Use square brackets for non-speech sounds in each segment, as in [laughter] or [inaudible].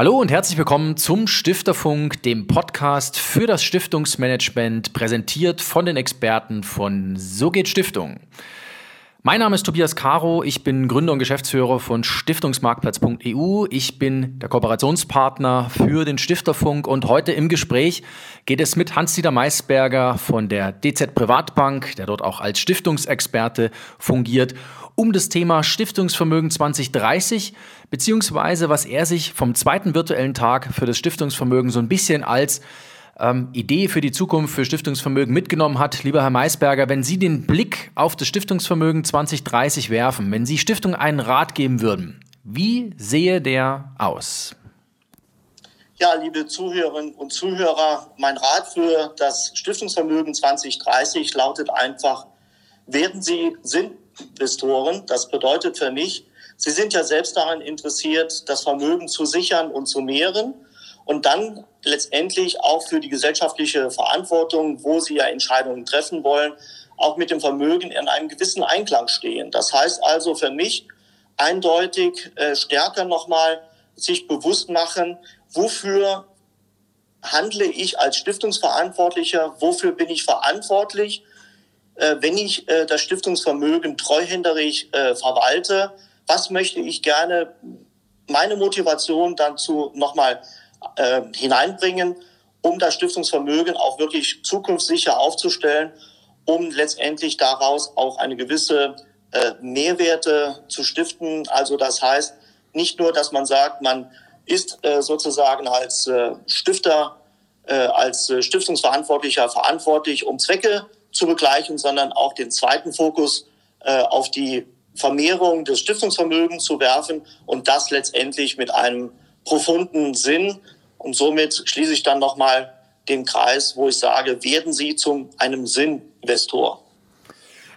Hallo und herzlich willkommen zum Stifterfunk, dem Podcast für das Stiftungsmanagement, präsentiert von den Experten von So geht Stiftung. Mein Name ist Tobias Caro, ich bin Gründer und Geschäftsführer von Stiftungsmarktplatz.eu. Ich bin der Kooperationspartner für den Stifterfunk und heute im Gespräch geht es mit Hans-Dieter Maisberger von der DZ Privatbank, der dort auch als Stiftungsexperte fungiert, um das Thema Stiftungsvermögen 2030, beziehungsweise was er sich vom zweiten virtuellen Tag für das Stiftungsvermögen so ein bisschen als ähm, Idee für die Zukunft für Stiftungsvermögen mitgenommen hat. Lieber Herr Maisberger, wenn Sie den Blick auf das Stiftungsvermögen 2030 werfen, wenn Sie Stiftung einen Rat geben würden, wie sehe der aus? Ja, liebe Zuhörerinnen und Zuhörer, mein Rat für das Stiftungsvermögen 2030 lautet einfach, werden Sie sind Investoren. Das bedeutet für mich, sie sind ja selbst daran interessiert, das Vermögen zu sichern und zu mehren und dann letztendlich auch für die gesellschaftliche Verantwortung, wo sie ja Entscheidungen treffen wollen, auch mit dem Vermögen in einem gewissen Einklang stehen. Das heißt also für mich eindeutig äh, stärker nochmal sich bewusst machen, wofür handle ich als Stiftungsverantwortlicher, wofür bin ich verantwortlich wenn ich äh, das Stiftungsvermögen treuhänderisch äh, verwalte, was möchte ich gerne meine Motivation dazu nochmal äh, hineinbringen, um das Stiftungsvermögen auch wirklich zukunftssicher aufzustellen, um letztendlich daraus auch eine gewisse äh, Mehrwerte zu stiften. Also das heißt nicht nur, dass man sagt, man ist äh, sozusagen als äh, Stifter, äh, als äh, Stiftungsverantwortlicher verantwortlich, um Zwecke zu begleichen, sondern auch den zweiten Fokus äh, auf die Vermehrung des Stiftungsvermögens zu werfen und das letztendlich mit einem profunden Sinn. Und somit schließe ich dann nochmal den Kreis, wo ich sage, werden Sie zu einem Sinninvestor.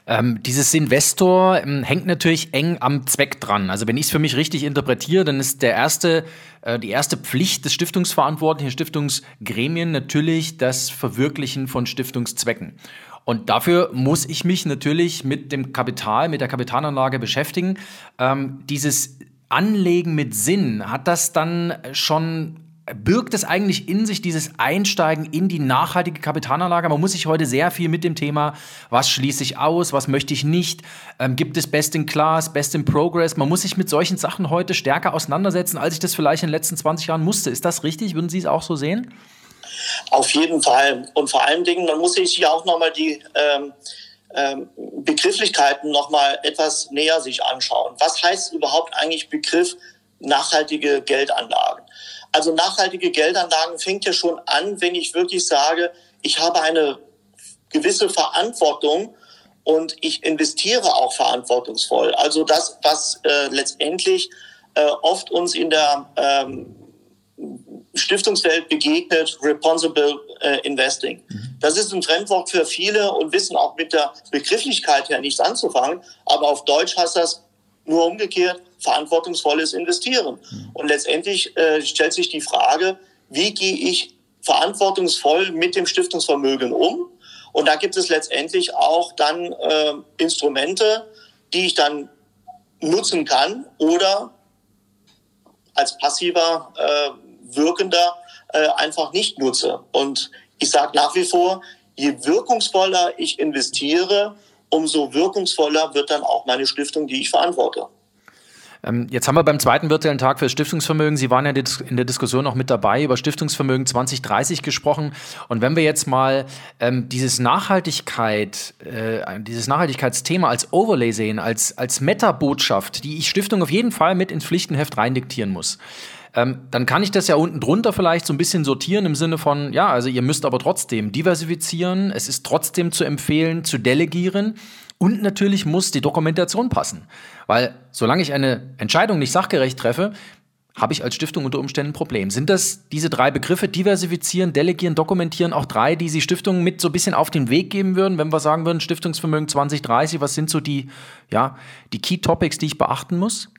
Ähm, dieses Investor ähm, hängt natürlich eng am Zweck dran. Also wenn ich es für mich richtig interpretiere, dann ist der erste, äh, die erste Pflicht des Stiftungsverantwortlichen, Stiftungsgremien natürlich das Verwirklichen von Stiftungszwecken. Und dafür muss ich mich natürlich mit dem Kapital, mit der Kapitalanlage beschäftigen. Ähm, dieses Anlegen mit Sinn, hat das dann schon birgt es eigentlich in sich dieses Einsteigen in die nachhaltige Kapitalanlage? Man muss sich heute sehr viel mit dem Thema, was schließe ich aus, was möchte ich nicht, ähm, gibt es Best in Class, Best in Progress? Man muss sich mit solchen Sachen heute stärker auseinandersetzen, als ich das vielleicht in den letzten 20 Jahren musste. Ist das richtig? Würden Sie es auch so sehen? Auf jeden Fall. Und vor allen Dingen, man muss sich ja auch nochmal die ähm, ähm, Begrifflichkeiten nochmal etwas näher sich anschauen. Was heißt überhaupt eigentlich Begriff nachhaltige Geldanlagen? Also nachhaltige Geldanlagen fängt ja schon an, wenn ich wirklich sage, ich habe eine gewisse Verantwortung und ich investiere auch verantwortungsvoll. Also das, was äh, letztendlich äh, oft uns in der ähm, Stiftungswelt begegnet, Responsible äh, Investing. Mhm. Das ist ein Fremdwort für viele und wissen auch mit der Begrifflichkeit her nichts anzufangen. Aber auf Deutsch heißt das nur umgekehrt, verantwortungsvolles Investieren. Mhm. Und letztendlich äh, stellt sich die Frage, wie gehe ich verantwortungsvoll mit dem Stiftungsvermögen um? Und da gibt es letztendlich auch dann äh, Instrumente, die ich dann nutzen kann oder als passiver äh, wirkender äh, einfach nicht nutze. Und ich sage nach wie vor, je wirkungsvoller ich investiere, umso wirkungsvoller wird dann auch meine Stiftung, die ich verantworte. Ähm, jetzt haben wir beim zweiten virtuellen Tag für das Stiftungsvermögen, Sie waren ja in der Diskussion auch mit dabei, über Stiftungsvermögen 2030 gesprochen. Und wenn wir jetzt mal ähm, dieses Nachhaltigkeit, äh, dieses Nachhaltigkeitsthema als Overlay sehen, als, als Meta-Botschaft, die ich Stiftung auf jeden Fall mit ins Pflichtenheft reindiktieren muss ähm, dann kann ich das ja unten drunter vielleicht so ein bisschen sortieren im Sinne von, ja, also ihr müsst aber trotzdem diversifizieren, es ist trotzdem zu empfehlen, zu delegieren. Und natürlich muss die Dokumentation passen. Weil solange ich eine Entscheidung nicht sachgerecht treffe, habe ich als Stiftung unter Umständen ein Problem. Sind das diese drei Begriffe, diversifizieren, delegieren, dokumentieren, auch drei, die Sie Stiftungen mit so ein bisschen auf den Weg geben würden, wenn wir sagen würden, Stiftungsvermögen 2030, was sind so die, ja, die Key Topics, die ich beachten muss?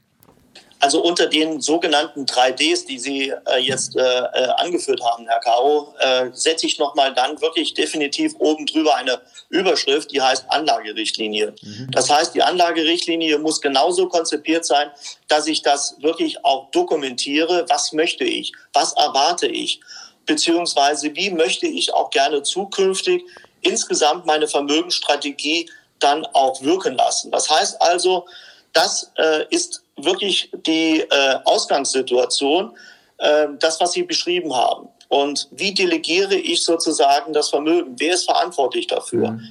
Also unter den sogenannten 3Ds, die Sie äh, jetzt äh, äh, angeführt haben, Herr Caro, äh, setze ich nochmal dann wirklich definitiv oben drüber eine Überschrift, die heißt Anlagerichtlinie. Mhm. Das heißt, die Anlagerichtlinie muss genauso konzipiert sein, dass ich das wirklich auch dokumentiere. Was möchte ich? Was erwarte ich? Beziehungsweise wie möchte ich auch gerne zukünftig insgesamt meine Vermögensstrategie dann auch wirken lassen? Das heißt also, das äh, ist wirklich die äh, Ausgangssituation, äh, das, was Sie beschrieben haben. Und wie delegiere ich sozusagen das Vermögen? Wer ist verantwortlich dafür? Mhm.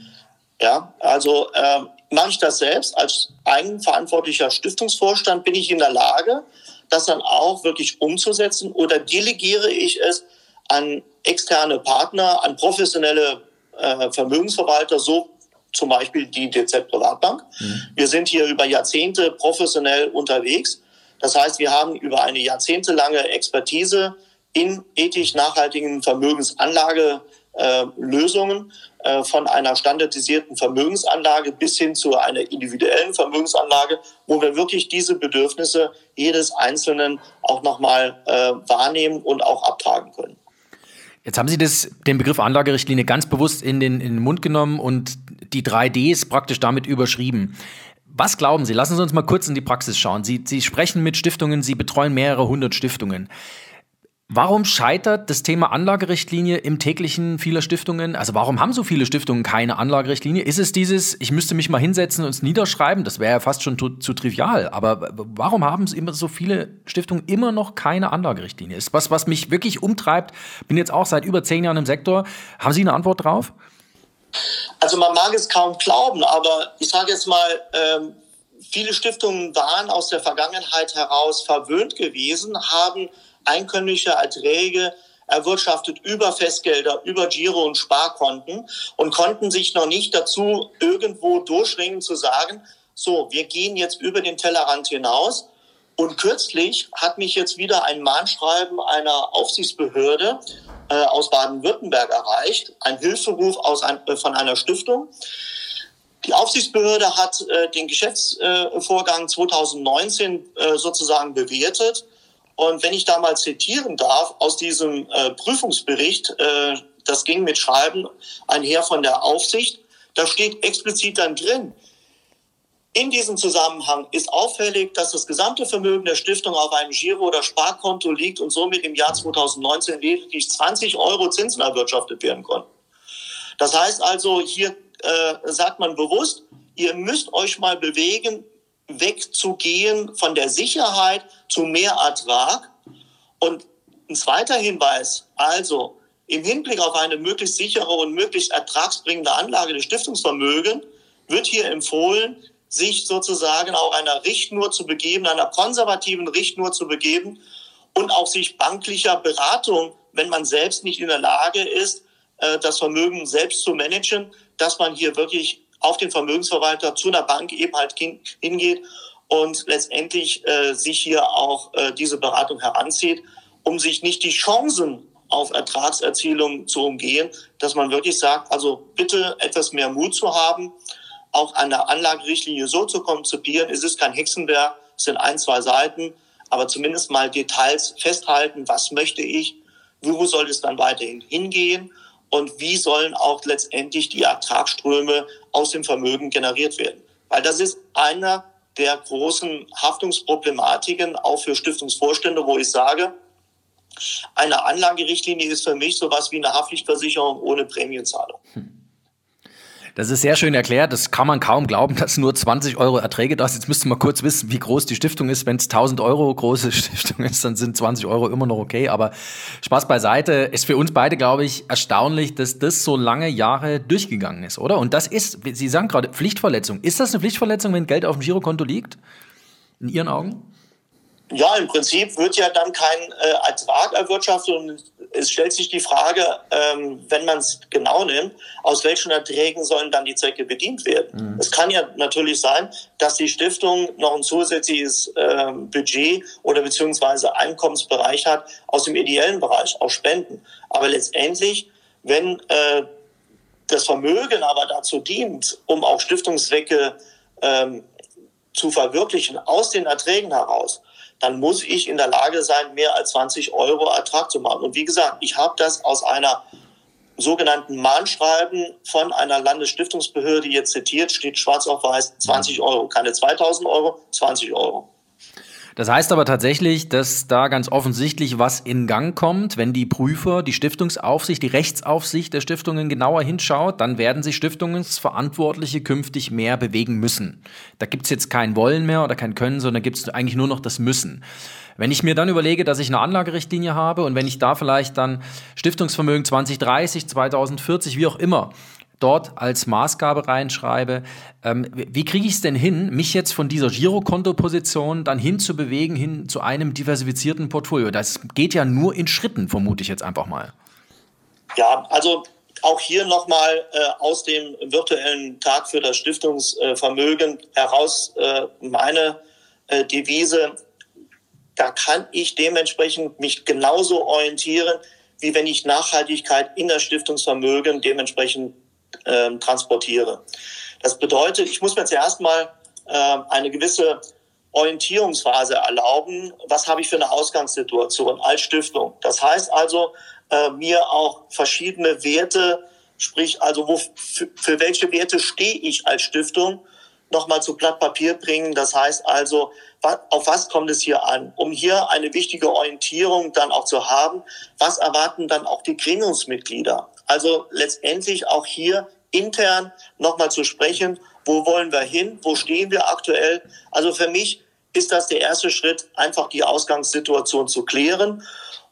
Ja, also äh, mache ich das selbst als eigenverantwortlicher Stiftungsvorstand? Bin ich in der Lage, das dann auch wirklich umzusetzen? Oder delegiere ich es an externe Partner, an professionelle äh, Vermögensverwalter, so zum Beispiel die DZ Privatbank. Mhm. Wir sind hier über Jahrzehnte professionell unterwegs. Das heißt, wir haben über eine jahrzehntelange Expertise in ethisch nachhaltigen Vermögensanlagelösungen äh, äh, von einer standardisierten Vermögensanlage bis hin zu einer individuellen Vermögensanlage, wo wir wirklich diese Bedürfnisse jedes Einzelnen auch nochmal äh, wahrnehmen und auch abtragen können. Jetzt haben Sie das, den Begriff Anlagerichtlinie ganz bewusst in den, in den Mund genommen und die 3Ds praktisch damit überschrieben. Was glauben Sie? Lassen Sie uns mal kurz in die Praxis schauen. Sie, Sie sprechen mit Stiftungen, Sie betreuen mehrere hundert Stiftungen. Warum scheitert das Thema Anlagerichtlinie im täglichen vieler Stiftungen? Also warum haben so viele Stiftungen keine Anlagerichtlinie? Ist es dieses, ich müsste mich mal hinsetzen und es niederschreiben? Das wäre ja fast schon zu, zu, trivial. Aber warum haben immer so viele Stiftungen immer noch keine Anlagerichtlinie? Ist was, was mich wirklich umtreibt. Bin jetzt auch seit über zehn Jahren im Sektor. Haben Sie eine Antwort drauf? Also man mag es kaum glauben, aber ich sage jetzt mal, ähm, viele Stiftungen waren aus der Vergangenheit heraus verwöhnt gewesen, haben einkömmliche Erträge erwirtschaftet über Festgelder, über Giro- und Sparkonten und konnten sich noch nicht dazu irgendwo durchringen zu sagen, so, wir gehen jetzt über den Tellerrand hinaus. Und kürzlich hat mich jetzt wieder ein Mahnschreiben einer Aufsichtsbehörde äh, aus Baden-Württemberg erreicht, ein Hilferuf aus ein, äh, von einer Stiftung. Die Aufsichtsbehörde hat äh, den Geschäftsvorgang 2019 äh, sozusagen bewertet und wenn ich da mal zitieren darf aus diesem äh, Prüfungsbericht, äh, das ging mit Schreiben einher von der Aufsicht, da steht explizit dann drin, in diesem Zusammenhang ist auffällig, dass das gesamte Vermögen der Stiftung auf einem Giro- oder Sparkonto liegt und somit im Jahr 2019 lediglich 20 Euro Zinsen erwirtschaftet werden konnten. Das heißt also, hier äh, sagt man bewusst, ihr müsst euch mal bewegen, wegzugehen von der Sicherheit zu mehr Ertrag. Und ein zweiter Hinweis, also im Hinblick auf eine möglichst sichere und möglichst ertragsbringende Anlage des Stiftungsvermögens wird hier empfohlen, sich sozusagen auch einer Richtnur zu begeben, einer konservativen Richtnur zu begeben und auch sich banklicher Beratung, wenn man selbst nicht in der Lage ist, äh, das Vermögen selbst zu managen, dass man hier wirklich auf den Vermögensverwalter zu einer Bank eben halt hingeht und letztendlich äh, sich hier auch äh, diese Beratung heranzieht, um sich nicht die Chancen auf Ertragserzielung zu umgehen, dass man wirklich sagt, also bitte etwas mehr Mut zu haben, auch eine Anlagerichtlinie so zu konzipieren. Es ist kein Hexenwerk, es sind ein, zwei Seiten, aber zumindest mal Details festhalten, was möchte ich, wo soll es dann weiterhin hingehen und wie sollen auch letztendlich die Ertragsströme aus dem Vermögen generiert werden. Weil das ist einer der großen Haftungsproblematiken auch für Stiftungsvorstände, wo ich sage, eine Anlagerichtlinie ist für mich sowas wie eine Haftpflichtversicherung ohne Prämienzahlung. Hm. Das ist sehr schön erklärt. Das kann man kaum glauben, [laughs] dass nur 20 Euro Erträge da sind. Jetzt müsste man kurz wissen, wie groß die Stiftung ist. Wenn es 1000 Euro große [laughs] Stiftung ist, dann sind 20 Euro immer noch okay. Aber Spaß beiseite. Ist für uns beide, glaube ich, erstaunlich, dass das so lange Jahre durchgegangen ist, oder? Und das ist, Sie sagen gerade, Pflichtverletzung. Ist das eine Pflichtverletzung, wenn Geld auf dem Girokonto liegt? In Ihren Augen? Ja, im Prinzip wird ja dann kein äh, Ertrag erwirtschaftet und es stellt sich die Frage, ähm, wenn man es genau nimmt, aus welchen Erträgen sollen dann die Zwecke bedient werden? Mhm. Es kann ja natürlich sein, dass die Stiftung noch ein zusätzliches äh, Budget oder beziehungsweise Einkommensbereich hat aus dem ideellen Bereich, aus Spenden. Aber letztendlich, wenn äh, das Vermögen aber dazu dient, um auch Stiftungszwecke ähm, zu verwirklichen aus den Erträgen heraus, dann muss ich in der Lage sein, mehr als 20 Euro Ertrag zu machen. Und wie gesagt, ich habe das aus einer sogenannten Mahnschreiben von einer Landesstiftungsbehörde jetzt zitiert, steht schwarz auf weiß 20 Euro. Keine 2000 Euro, 20 Euro. Das heißt aber tatsächlich, dass da ganz offensichtlich was in Gang kommt. Wenn die Prüfer, die Stiftungsaufsicht, die Rechtsaufsicht der Stiftungen genauer hinschaut, dann werden sich Stiftungsverantwortliche künftig mehr bewegen müssen. Da gibt es jetzt kein Wollen mehr oder kein Können, sondern gibt es eigentlich nur noch das Müssen. Wenn ich mir dann überlege, dass ich eine Anlagerichtlinie habe und wenn ich da vielleicht dann Stiftungsvermögen 2030, 2040, wie auch immer, dort als Maßgabe reinschreibe, ähm, wie kriege ich es denn hin, mich jetzt von dieser Girokontoposition dann hinzubewegen, hin zu einem diversifizierten Portfolio? Das geht ja nur in Schritten, vermute ich jetzt einfach mal. Ja, also auch hier nochmal äh, aus dem virtuellen Tag für das Stiftungsvermögen heraus äh, meine äh, Devise, da kann ich dementsprechend mich genauso orientieren, wie wenn ich Nachhaltigkeit in das Stiftungsvermögen dementsprechend äh, transportiere. Das bedeutet, ich muss mir zuerst mal äh, eine gewisse Orientierungsphase erlauben. Was habe ich für eine Ausgangssituation als Stiftung? Das heißt also, äh, mir auch verschiedene Werte, sprich also wo, für, welche Werte stehe ich als Stiftung, nochmal zu Blatt Papier bringen. Das heißt also, auf was kommt es hier an? Um hier eine wichtige Orientierung dann auch zu haben, was erwarten dann auch die Gremiumsmitglieder? Also letztendlich auch hier intern nochmal zu sprechen, wo wollen wir hin, wo stehen wir aktuell. Also für mich ist das der erste Schritt, einfach die Ausgangssituation zu klären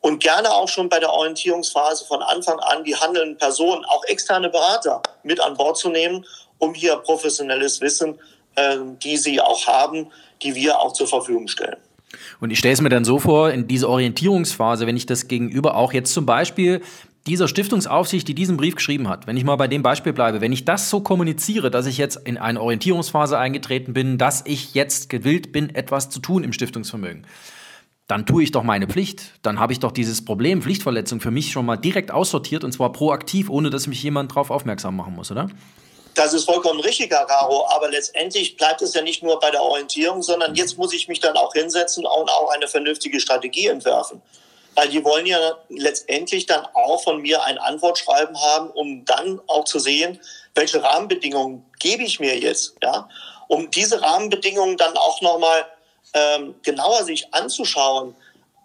und gerne auch schon bei der Orientierungsphase von Anfang an die handelnden Personen, auch externe Berater mit an Bord zu nehmen, um hier professionelles Wissen, äh, die sie auch haben, die wir auch zur Verfügung stellen. Und ich stelle es mir dann so vor, in dieser Orientierungsphase, wenn ich das gegenüber auch jetzt zum Beispiel dieser Stiftungsaufsicht, die diesen Brief geschrieben hat, wenn ich mal bei dem Beispiel bleibe, wenn ich das so kommuniziere, dass ich jetzt in eine Orientierungsphase eingetreten bin, dass ich jetzt gewillt bin, etwas zu tun im Stiftungsvermögen, dann tue ich doch meine Pflicht. Dann habe ich doch dieses Problem Pflichtverletzung für mich schon mal direkt aussortiert und zwar proaktiv, ohne dass mich jemand darauf aufmerksam machen muss, oder? Das ist vollkommen richtig, Herr Caro, aber letztendlich bleibt es ja nicht nur bei der Orientierung, sondern jetzt muss ich mich dann auch hinsetzen und auch eine vernünftige Strategie entwerfen. Weil die wollen ja letztendlich dann auch von mir ein Antwortschreiben haben, um dann auch zu sehen, welche Rahmenbedingungen gebe ich mir jetzt, ja, um diese Rahmenbedingungen dann auch nochmal ähm, genauer sich anzuschauen,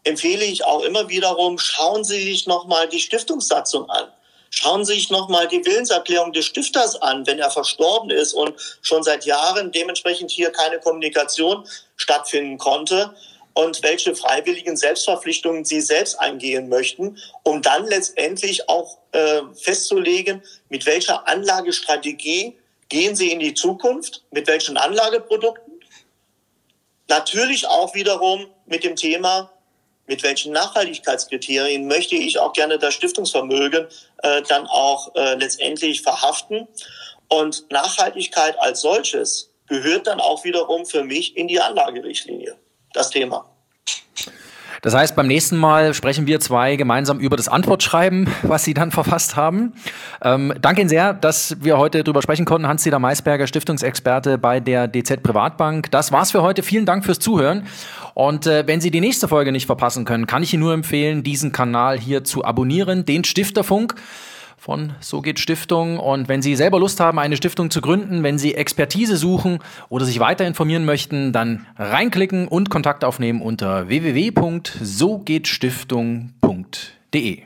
empfehle ich auch immer wiederum, schauen Sie sich nochmal die Stiftungssatzung an. Schauen Sie sich nochmal die Willenserklärung des Stifters an, wenn er verstorben ist und schon seit Jahren dementsprechend hier keine Kommunikation stattfinden konnte und welche freiwilligen Selbstverpflichtungen sie selbst eingehen möchten, um dann letztendlich auch äh, festzulegen, mit welcher Anlagestrategie gehen sie in die Zukunft, mit welchen Anlageprodukten. Natürlich auch wiederum mit dem Thema, mit welchen Nachhaltigkeitskriterien möchte ich auch gerne das Stiftungsvermögen äh, dann auch äh, letztendlich verhaften. Und Nachhaltigkeit als solches gehört dann auch wiederum für mich in die Anlagerichtlinie das Thema. Das heißt, beim nächsten Mal sprechen wir zwei gemeinsam über das Antwortschreiben, was Sie dann [laughs] verfasst haben. Ähm, danke Ihnen sehr, dass wir heute darüber sprechen konnten. Hans-Dieter Maisberger, Stiftungsexperte bei der DZ Privatbank. Das war's für heute. Vielen Dank fürs Zuhören. Und äh, wenn Sie die nächste Folge nicht verpassen können, kann ich Ihnen nur empfehlen, diesen Kanal hier zu abonnieren, den Stifterfunk von So geht Stiftung. Und wenn Sie selber Lust haben, eine Stiftung zu gründen, wenn Sie Expertise suchen oder sich weiter informieren möchten, dann reinklicken und Kontakt aufnehmen unter www.sogehtstiftung.de.